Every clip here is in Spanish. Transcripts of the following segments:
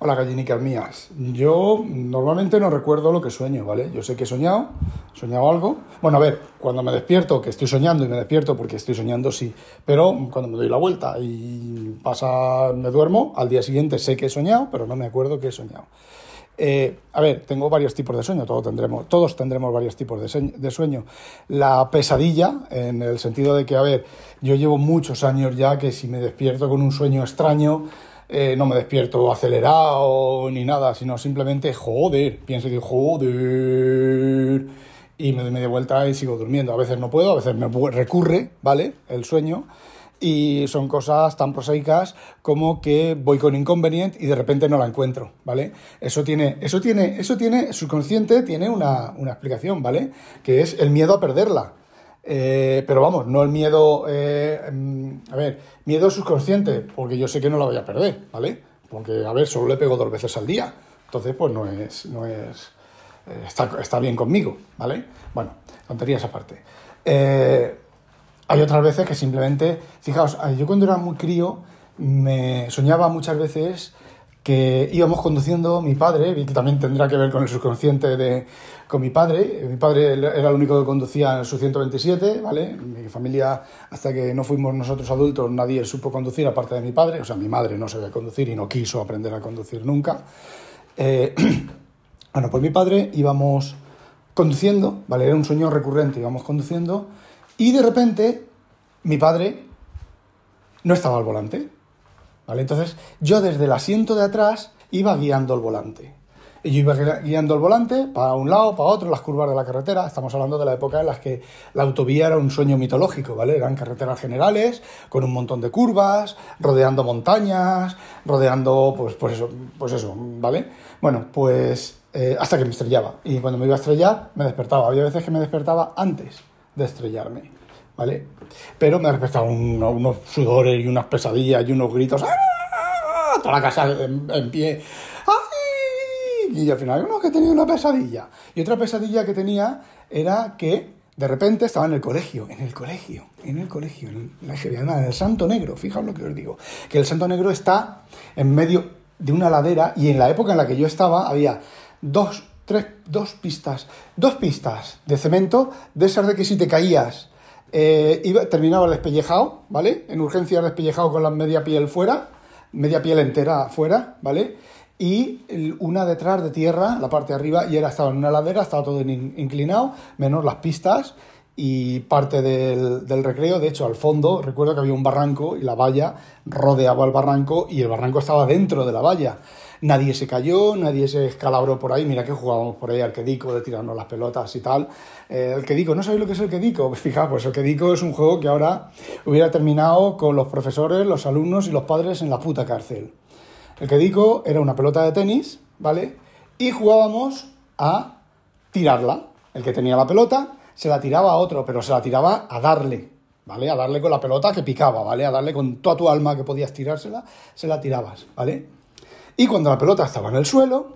Hola gallinicas mías. Yo normalmente no recuerdo lo que sueño, ¿vale? Yo sé que he soñado, he soñado algo. Bueno, a ver, cuando me despierto, que estoy soñando y me despierto porque estoy soñando, sí. Pero cuando me doy la vuelta y pasa, me duermo, al día siguiente sé que he soñado, pero no me acuerdo que he soñado. Eh, a ver, tengo varios tipos de sueño, todos tendremos, todos tendremos varios tipos de sueño. La pesadilla, en el sentido de que, a ver, yo llevo muchos años ya que si me despierto con un sueño extraño, eh, no me despierto acelerado ni nada, sino simplemente joder, pienso que joder y me doy media vuelta y sigo durmiendo. A veces no puedo, a veces me recurre, ¿vale? El sueño y son cosas tan prosaicas como que voy con inconveniente y de repente no la encuentro, ¿vale? Eso tiene, eso tiene, eso tiene, subconsciente tiene una, una explicación, ¿vale? Que es el miedo a perderla. Eh, pero vamos, no el miedo, eh, mm, a ver, miedo subconsciente, porque yo sé que no la voy a perder, ¿vale? Porque, a ver, solo le pego dos veces al día, entonces pues no es, no es, eh, está, está, bien conmigo, ¿vale? Bueno, tonterías aparte. hay otras veces que simplemente, fijaos, yo cuando era muy crío me soñaba muchas veces que íbamos conduciendo mi padre, que también tendrá que ver con el subconsciente de con mi padre. Mi padre era el único que conducía en su 127, ¿vale? Mi familia, hasta que no fuimos nosotros adultos, nadie supo conducir aparte de mi padre. O sea, mi madre no sabía conducir y no quiso aprender a conducir nunca. Eh, bueno, pues mi padre íbamos conduciendo, ¿vale? Era un sueño recurrente, íbamos conduciendo y de repente mi padre no estaba al volante. Entonces yo desde el asiento de atrás iba guiando el volante. Y yo iba guiando el volante para un lado, para otro, las curvas de la carretera. Estamos hablando de la época en la que la autovía era un sueño mitológico, ¿vale? Eran carreteras generales, con un montón de curvas, rodeando montañas, rodeando, pues, pues eso, pues eso, ¿vale? Bueno, pues eh, hasta que me estrellaba. Y cuando me iba a estrellar, me despertaba. Había veces que me despertaba antes de estrellarme. ¿vale? Pero me ha despertado unos sudores y unas pesadillas y unos gritos. ¡Ah! La casa en, pie. ¡Ay! Y al final, uno que tenía una pesadilla. Y otra pesadilla que tenía era que de repente estaba en el colegio, en el colegio, en el colegio, en la en el Santo Negro, fijaos lo que os digo, que el Santo Negro está en medio de una ladera y en la época en la que yo estaba había dos, tres, dos pistas, dos pistas de cemento, de esas de que si te caías eh, iba, terminaba el despellejado, ¿vale? En urgencia despellejado con la media piel fuera, media piel entera fuera, ¿vale? Y una detrás de tierra, la parte de arriba, y era, estaba en una ladera, estaba todo inclinado, menos las pistas y parte del, del, recreo. De hecho, al fondo, recuerdo que había un barranco y la valla rodeaba el barranco y el barranco estaba dentro de la valla nadie se cayó, nadie se escalabró por ahí, mira que jugábamos por ahí al quedico de tirarnos las pelotas y tal. Eh, el quedico, ¿no sabéis lo que es el quedico? Fijaos, pues el quedico es un juego que ahora hubiera terminado con los profesores, los alumnos y los padres en la puta cárcel. El quedico era una pelota de tenis, ¿vale? Y jugábamos a tirarla. El que tenía la pelota se la tiraba a otro, pero se la tiraba a darle, ¿vale? A darle con la pelota que picaba, ¿vale? A darle con toda tu alma que podías tirársela, se la tirabas, ¿vale? Y cuando la pelota estaba en el suelo,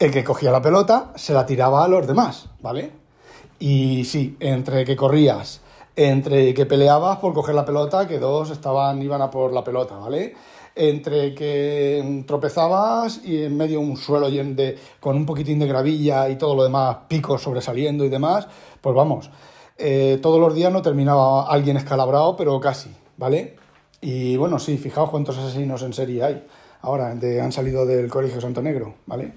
el que cogía la pelota se la tiraba a los demás, ¿vale? Y sí, entre que corrías, entre que peleabas por coger la pelota, que dos estaban, iban a por la pelota, ¿vale? Entre que tropezabas y en medio un suelo de, con un poquitín de gravilla y todo lo demás, picos sobresaliendo y demás, pues vamos, eh, todos los días no terminaba alguien escalabrado, pero casi, ¿vale? Y bueno, sí, fijaos cuántos asesinos en serie hay ahora han salido del Colegio Santo Negro, ¿vale?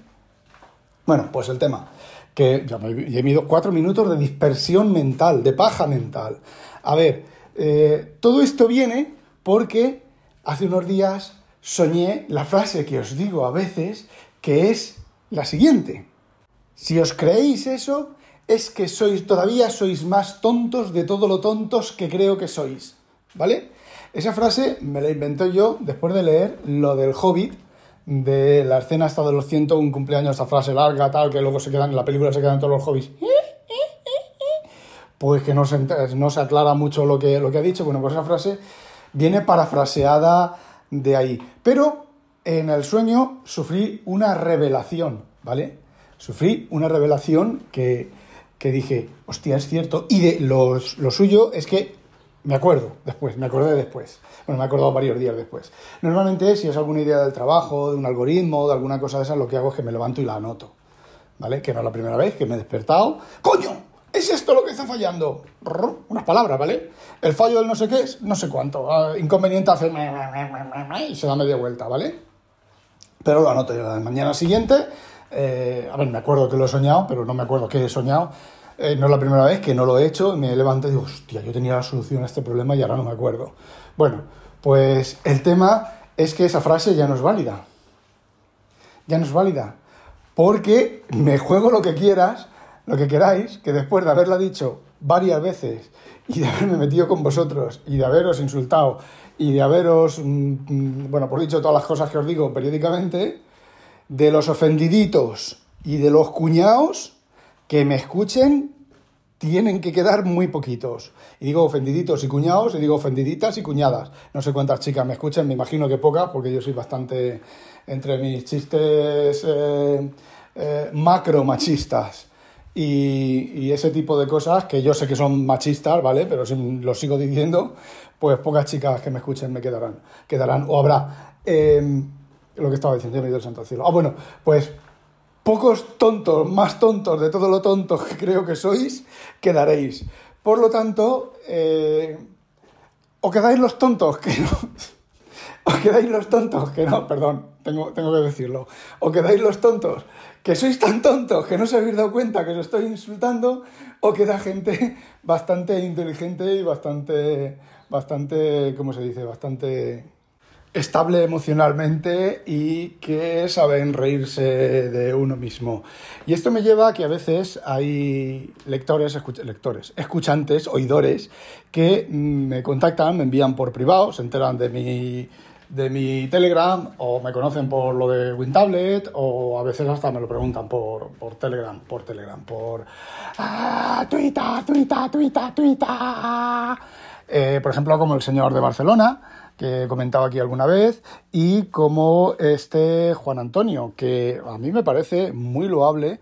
Bueno, pues el tema, que ya me he ido cuatro minutos de dispersión mental, de paja mental. A ver, eh, todo esto viene porque hace unos días soñé la frase que os digo a veces, que es la siguiente. Si os creéis eso, es que sois todavía sois más tontos de todo lo tontos que creo que sois, ¿vale? Esa frase me la inventé yo después de leer lo del Hobbit, de la escena hasta de los 101 cumpleaños, esa frase larga, tal, que luego se quedan en la película, se quedan todos los hobbits. Pues que no se, no se aclara mucho lo que, lo que ha dicho. Bueno, pues esa frase viene parafraseada de ahí. Pero en el sueño sufrí una revelación, ¿vale? Sufrí una revelación que, que dije, hostia, es cierto. Y de lo suyo es que Me acuerdo después, me acordé después. Bueno, me he acordado varios días después. Normalmente, si es alguna idea del trabajo, de un algoritmo, de alguna cosa de esas, lo que hago es que me levanto y la anoto. ¿Vale? Que no es la primera vez que me he despertado. ¡Coño! ¿Es esto lo que está fallando? Unas palabras, ¿vale? El fallo del no sé qué es no sé cuánto. Ah, inconveniente hace y se da media vuelta, ¿vale? Pero lo anoto yo la mañana siguiente. Eh, a ver, me acuerdo que lo he soñado, pero no me acuerdo qué he soñado. Eh, no es la primera vez que no lo he hecho. Me levanto y digo, hostia, yo tenía la solución a este problema y ahora no me acuerdo. Bueno, pues el tema es que esa frase ya no es válida. Ya no es válida. Porque me juego lo que quieras lo que queráis, que después de haberla dicho varias veces y de haberme metido con vosotros y de haberos insultado y de haberos, mm, mm, bueno, por dicho todas las cosas que os digo periódicamente, de los ofendiditos y de los cuñados que me escuchen tienen que quedar muy poquitos. Y digo ofendiditos y cuñados, y digo ofendiditas y cuñadas. No sé cuántas chicas me escuchan, me imagino que pocas, porque yo soy bastante entre mis chistes eh, eh, macro machistas y, ese tipo de cosas que yo sé que son machistas, ¿vale? Pero si lo sigo diciendo, pues pocas chicas que me escuchen me quedarán, quedarán o habrá. Em, lo que estaba diciendo, me del santo cielo. Ah, bueno, pues pocos tontos, más tontos de todo lo tontos que creo que sois, quedaréis. Por lo tanto, eh, o quedáis los tontos, que no. O quedáis los tontos, que no, perdón, tengo, tengo que decirlo. O quedáis los tontos que sois tan tontos que no os habéis dado cuenta que os estoy insultando, o queda gente bastante inteligente y bastante, bastante, ¿cómo se dice? Bastante estable emocionalmente y que saben reírse de uno mismo. Y esto me lleva a que a veces hay lectores, lectores, escuchantes, oidores, que me contactan, me envían por privado, se enteran de mi de mi Telegram o me conocen por lo de WinTablet o a veces hasta me lo preguntan por, por Telegram, por Telegram, por ah, Twitter, Twitter, Twitter, Twitter. Eh, por ejemplo, como el señor de Barcelona, que he comentado aquí alguna vez, y como este Juan Antonio, que a mí me parece muy loable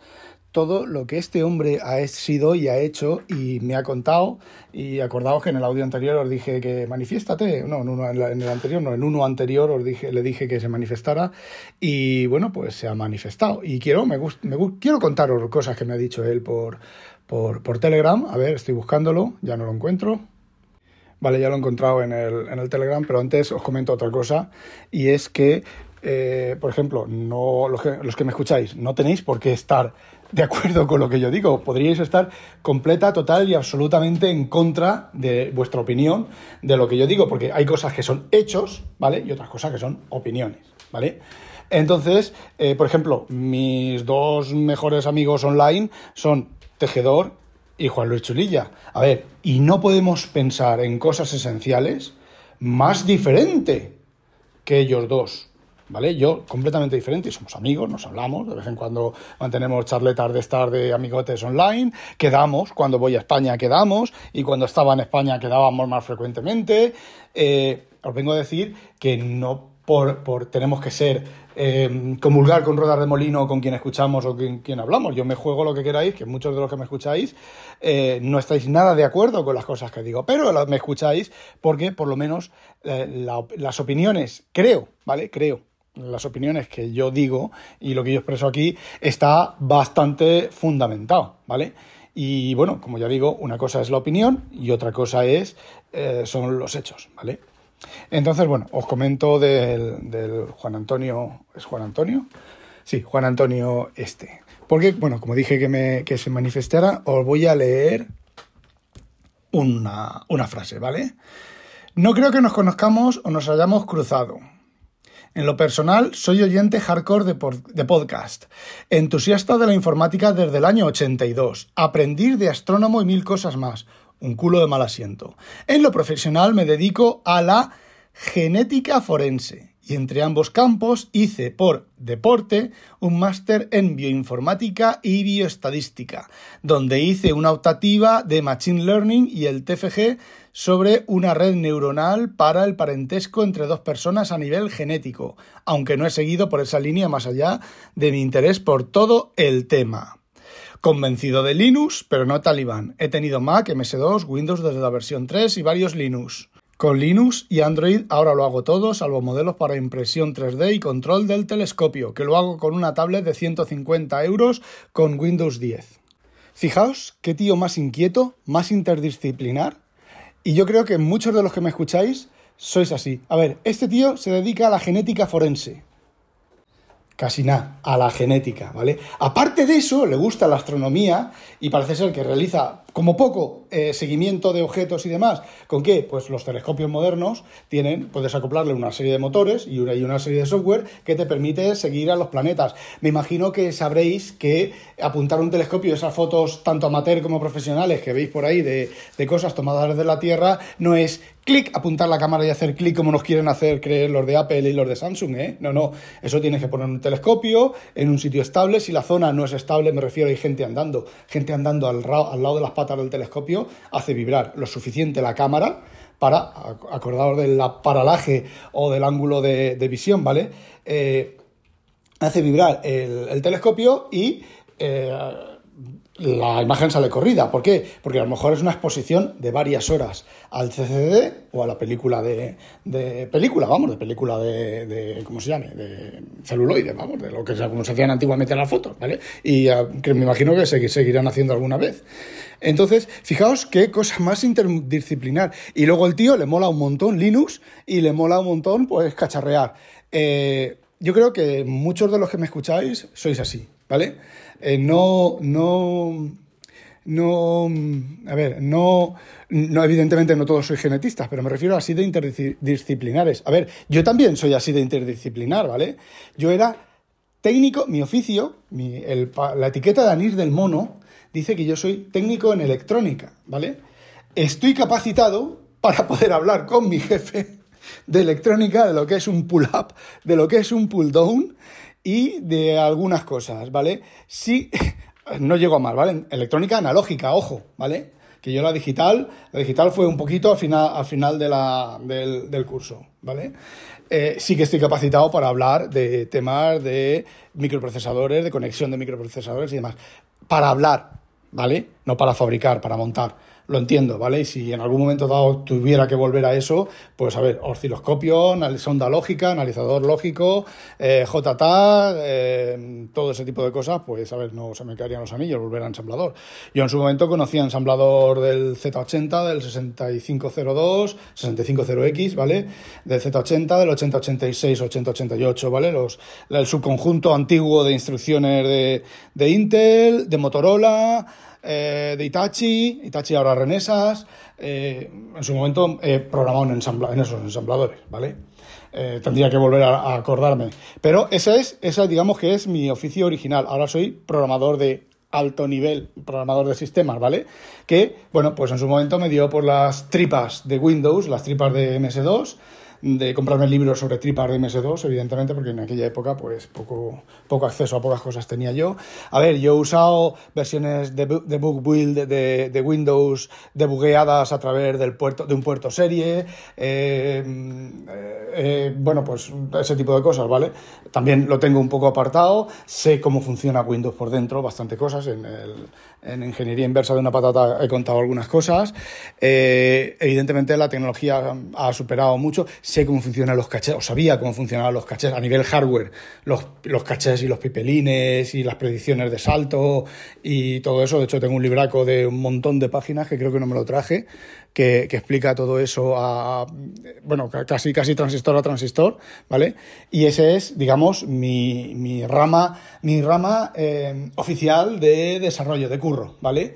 todo lo que este hombre ha sido y ha hecho y me ha contado. Y acordaos que en el audio anterior os dije que manifiéstate. No, en, el anterior, no, en uno anterior os dije, le dije que se manifestara. Y bueno, pues se ha manifestado. Y quiero, me, me quiero contaros cosas que me ha dicho él por, por, por, Telegram. A ver, estoy buscándolo, ya no lo encuentro. Vale, ya lo he encontrado en el, en el Telegram, pero antes os comento otra cosa. Y es que eh, por ejemplo, no, los que, los que me escucháis, no tenéis por qué estar de acuerdo con lo que yo digo. Podríais estar completa, total y absolutamente en contra de vuestra opinión de lo que yo digo, porque hay cosas que son hechos, ¿vale? Y otras cosas que son opiniones, ¿vale? Entonces, eh, por ejemplo, mis dos mejores amigos online son Tejedor y Juan Luis Chulilla. A ver, y no podemos pensar en cosas esenciales más diferente que ellos dos. ¿vale? Yo completamente diferente, somos amigos, nos hablamos, de vez en cuando mantenemos charletas de estar de amigotes online, quedamos, cuando voy a España quedamos, y cuando estaba en España quedábamos más frecuentemente. Eh, os vengo a decir que no por, por tenemos que ser eh, comulgar con ruedas de molino con quien escuchamos o con quien hablamos. Yo me juego lo que queráis, que muchos de los que me escucháis eh, no estáis nada de acuerdo con las cosas que digo, pero me escucháis porque por lo menos las opiniones, creo, ¿vale? Creo las opiniones que yo digo y lo que yo expreso aquí está bastante fundamentado, ¿vale? Y bueno, como ya digo, una cosa es la opinión y otra cosa es eh, son los hechos, ¿vale? Entonces, bueno, os comento del, Juan Antonio. ¿Es Juan Antonio? Sí, Juan Antonio este. Porque, bueno, como dije que, me, que se manifestara, os voy a leer una, una frase, ¿vale? No creo que nos conozcamos o nos hayamos cruzado. En lo personal, soy oyente hardcore de, podcast, entusiasta de la informática desde el año 82, aprendiz de astrónomo y mil cosas más, un culo de mal asiento. En lo profesional me dedico a la genética forense y entre ambos campos hice por deporte un máster en bioinformática y bioestadística, donde hice una optativa de Machine Learning y el TFG sobre una red neuronal para el parentesco entre dos personas a nivel genético, aunque no he seguido por esa línea más allá de mi interés por todo el tema. Convencido de Linux, pero no talibán. He tenido Mac, MS2, Windows desde la versión 3 y varios Linux. Con Linux y Android ahora lo hago todo, salvo modelos para impresión 3D y control del telescopio, que lo hago con una tablet de 150 euros con Windows 10. Fijaos qué tío más inquieto, más interdisciplinar. Y yo creo que muchos de los que me escucháis sois así. A ver, este tío se dedica a la genética forense casi nada, a la genética, ¿vale? Aparte de eso, le gusta la astronomía y parece ser que realiza como poco eh, seguimiento de objetos y demás. ¿Con qué? Pues los telescopios modernos tienen, puedes acoplarle una serie de motores y una, y una serie de software que te permite seguir a los planetas. Me imagino que sabréis que apuntar un telescopio, esas fotos tanto amateur como profesionales que veis por ahí de, de cosas tomadas desde la Tierra, no es clic, apuntar la cámara y hacer clic como nos quieren hacer creer los de Apple y los de Samsung, ¿eh? No, no, eso tienes que poner un telescopio en un sitio estable. Si la zona no es estable, me refiero hay gente andando, gente andando al, al lado de las patas del telescopio, hace vibrar lo suficiente la cámara para, acordaros del paralaje o del ángulo de, visión, ¿vale? Eh, hace vibrar el, telescopio y eh, la imagen sale corrida. ¿Por qué? Porque a lo mejor es una exposición de varias horas al CCD o a la película de, película, vamos, de película de, ¿cómo se llame? De celuloide, vamos, de lo que como se hacían antiguamente las fotos, ¿vale? Y ah, que me imagino que seguirán haciendo alguna vez. Entonces, fijaos qué cosa más interdisciplinar. Y luego el tío le mola un montón Linux y le mola un montón, pues, cacharrear. Eh, yo creo que muchos de los que me escucháis sois así, ¿vale? Eh, no, no, no, a ver, no, no, evidentemente no todos sois genetistas, pero me refiero así de interdisciplinares. A ver, yo también soy así de interdisciplinar, ¿vale? Yo era técnico, mi oficio, la etiqueta de anís del mono dice que yo soy técnico en electrónica, ¿vale? Estoy capacitado para poder hablar con mi jefe de electrónica, de lo que es un pull-up, de lo que es un pull-down y de algunas cosas, ¿vale? Sí, no llego a mal, ¿vale? Electrónica analógica, ojo, ¿vale? Que yo la digital, la digital fue un poquito al final, al final de la, del, curso, ¿vale? Eh, sí que estoy capacitado para hablar de temas de microprocesadores, de conexión de microprocesadores y demás. Para hablar, ¿vale? No para fabricar, para montar lo entiendo, ¿vale? Y si en algún momento dado tuviera que volver a eso, pues a ver, osciloscopio, sonda lógica, analizador lógico, eh, JTAG, eh, todo ese tipo de cosas, pues a ver, no se me caerían los anillos, volver a ensamblador. Yo en su momento conocía ensamblador del Z80, del 6502, 650X, ¿vale? Del Z80, del 8086, 8088, ¿vale? Los, el subconjunto antiguo de instrucciones de, de Intel, de Motorola, eh, de Itachi, Itachi ahora Renesas, eh, en su momento he programado en, en esos ensambladores, ¿vale? Eh, tendría que volver a, acordarme. Pero ese es, esa digamos que es mi oficio original. Ahora soy programador de alto nivel, programador de sistemas, ¿vale? Que, bueno, pues en su momento me dio por las tripas de Windows, las tripas de MS2, de comprarme libros sobre tripas de MS2, evidentemente, porque en aquella época, pues, poco, poco acceso a pocas cosas tenía yo. A ver, yo he usado versiones de, de Book Build de, de, Windows debugueadas a través del puerto, de un puerto serie, eh, eh, bueno, pues ese tipo de cosas, ¿vale? También lo tengo un poco apartado, sé cómo funciona Windows por dentro, bastante cosas, en, en ingeniería inversa de una patata he contado algunas cosas. Eh, evidentemente la tecnología ha superado mucho sé cómo funcionan los cachés, o sabía cómo funcionaban los cachés a nivel hardware, los, los cachés y los pipelines y las predicciones de salto y todo eso. De hecho, tengo un libraco de un montón de páginas que creo que no me lo traje, que, explica todo eso a, bueno, casi, casi transistor a transistor, ¿vale? Y ese es, digamos, mi, mi rama, mi rama eh, oficial de desarrollo, de curro, ¿vale?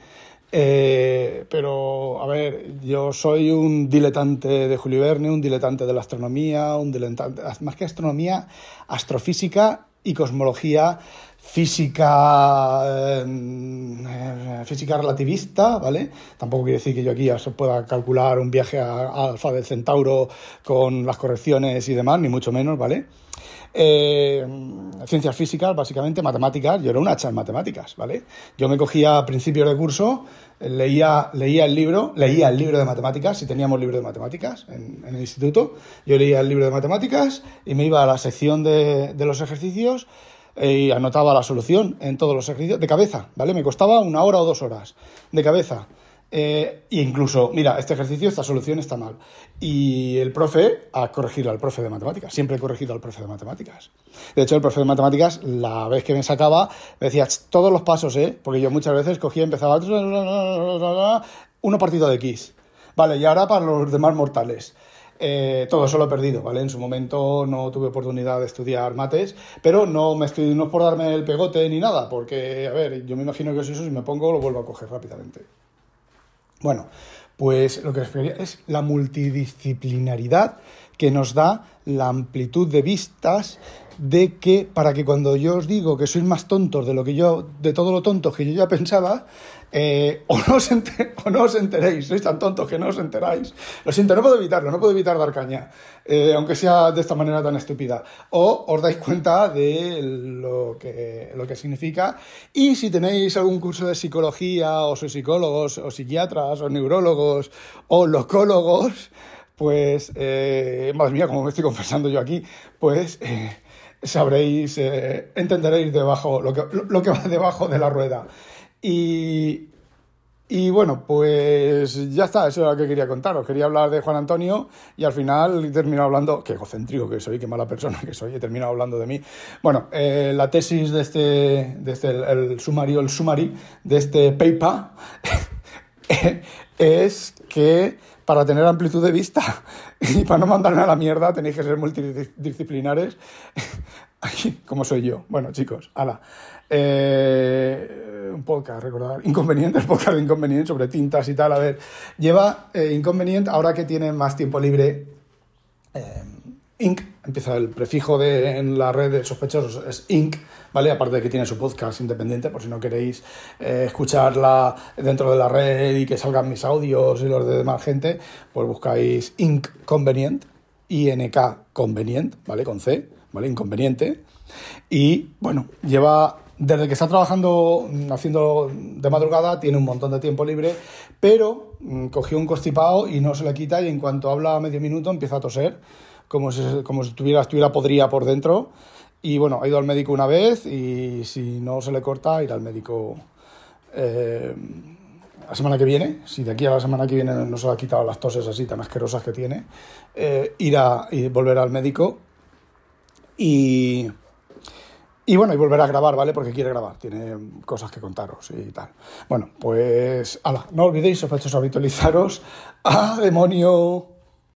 Eh, pero, a ver, yo soy un diletante de Julio Verne, un diletante de la astronomía, un diletante, más que astronomía, astrofísica y cosmología física eh, física relativista, ¿vale? Tampoco quiere decir que yo aquí ya se pueda calcular un viaje a, Alfa del Centauro con las correcciones y demás, ni mucho menos, ¿vale? Eh, ciencias físicas, básicamente, matemáticas. Yo era un hacha en matemáticas, ¿vale? Yo me cogía a principios de curso, leía, leía el libro, leía el libro de matemáticas, si teníamos libro de matemáticas en, el instituto, yo leía el libro de matemáticas y me iba a la sección de, de los ejercicios, y anotaba la solución en todos los ejercicios de cabeza, ¿vale? Me costaba una hora o dos horas de cabeza. e incluso, mira, este ejercicio, esta solución está mal. Y el profe a corregir al profe de matemáticas. Siempre he corregido al profe de matemáticas. De hecho, el profe de matemáticas, la vez que me sacaba, me decía todos los pasos, ¿eh? Porque yo muchas veces cogía y empezaba uno partido de X. Vale, y ahora para los demás mortales. Eh, todo eso lo he perdido, ¿vale? En su momento no tuve oportunidad de estudiar mates, pero no me estoy, no por darme el pegote ni nada, porque, a ver, yo me imagino que si eso, si me pongo, lo vuelvo a coger rápidamente. Bueno, pues lo que os es la multidisciplinaridad que nos da la amplitud de vistas de que para que cuando yo os digo que sois más tontos de lo que yo, de todo lo tonto que yo ya pensaba, eh, o, no os enteréis, sois tan tontos que no os enteráis. Lo siento, no puedo evitarlo, no puedo evitar dar caña, eh, aunque sea de esta manera tan estúpida. O os dais cuenta de lo que, lo que significa. Y si tenéis algún curso de psicología, o sois psicólogos, o psiquiatras, o neurólogos, o locólogos, pues, eh, madre mía, como me estoy confesando yo aquí, pues eh, sabréis, eh, entenderéis debajo lo que, lo que va debajo de la rueda. Y, y bueno, pues ya está, eso era lo que quería contaros. Quería hablar de Juan Antonio y al final he terminado hablando, qué egocéntrico que soy, qué mala persona que soy, he terminado hablando de mí. Bueno, eh, la tesis de este, de este el, sumario, el sumari de este paper es que para tener amplitud de vista y para no mandarme a la mierda tenéis que ser multidisciplinares, como soy yo. Bueno, chicos, ala. Eh, un podcast, recordar, Inconveniente, el podcast de Inconveniente sobre tintas y tal. A ver, lleva eh, Inconveniente, ahora que tiene más tiempo libre, eh, Inc., empieza el prefijo de, en la red de sospechosos, es Inc., ¿vale? Aparte de que tiene su podcast independiente, por si no queréis eh, escucharla dentro de la red y que salgan mis audios y los de demás gente, pues buscáis Inc. Convenient, INK Convenient, ¿vale? Con C, ¿vale? Inconveniente. Y bueno, lleva desde que está trabajando haciendo de madrugada, tiene un montón de tiempo libre, pero mm, cogió un constipado y no se le quita y en cuanto habla medio minuto empieza a toser como si, como si estuviera, estuviera podría por dentro. Y bueno, ha ido al médico una vez y si no se le corta, irá al médico eh, la semana que viene. Si de aquí a la semana que viene no se le ha quitado las toses así tan asquerosas que tiene, eh, irá y volverá al médico. Y, y bueno, y volver a grabar, ¿vale? Porque quiere grabar, tiene cosas que contaros y tal. Bueno, pues, ala, no olvidéis, sospechosos, habitualizaros. ¡Ah, demonio!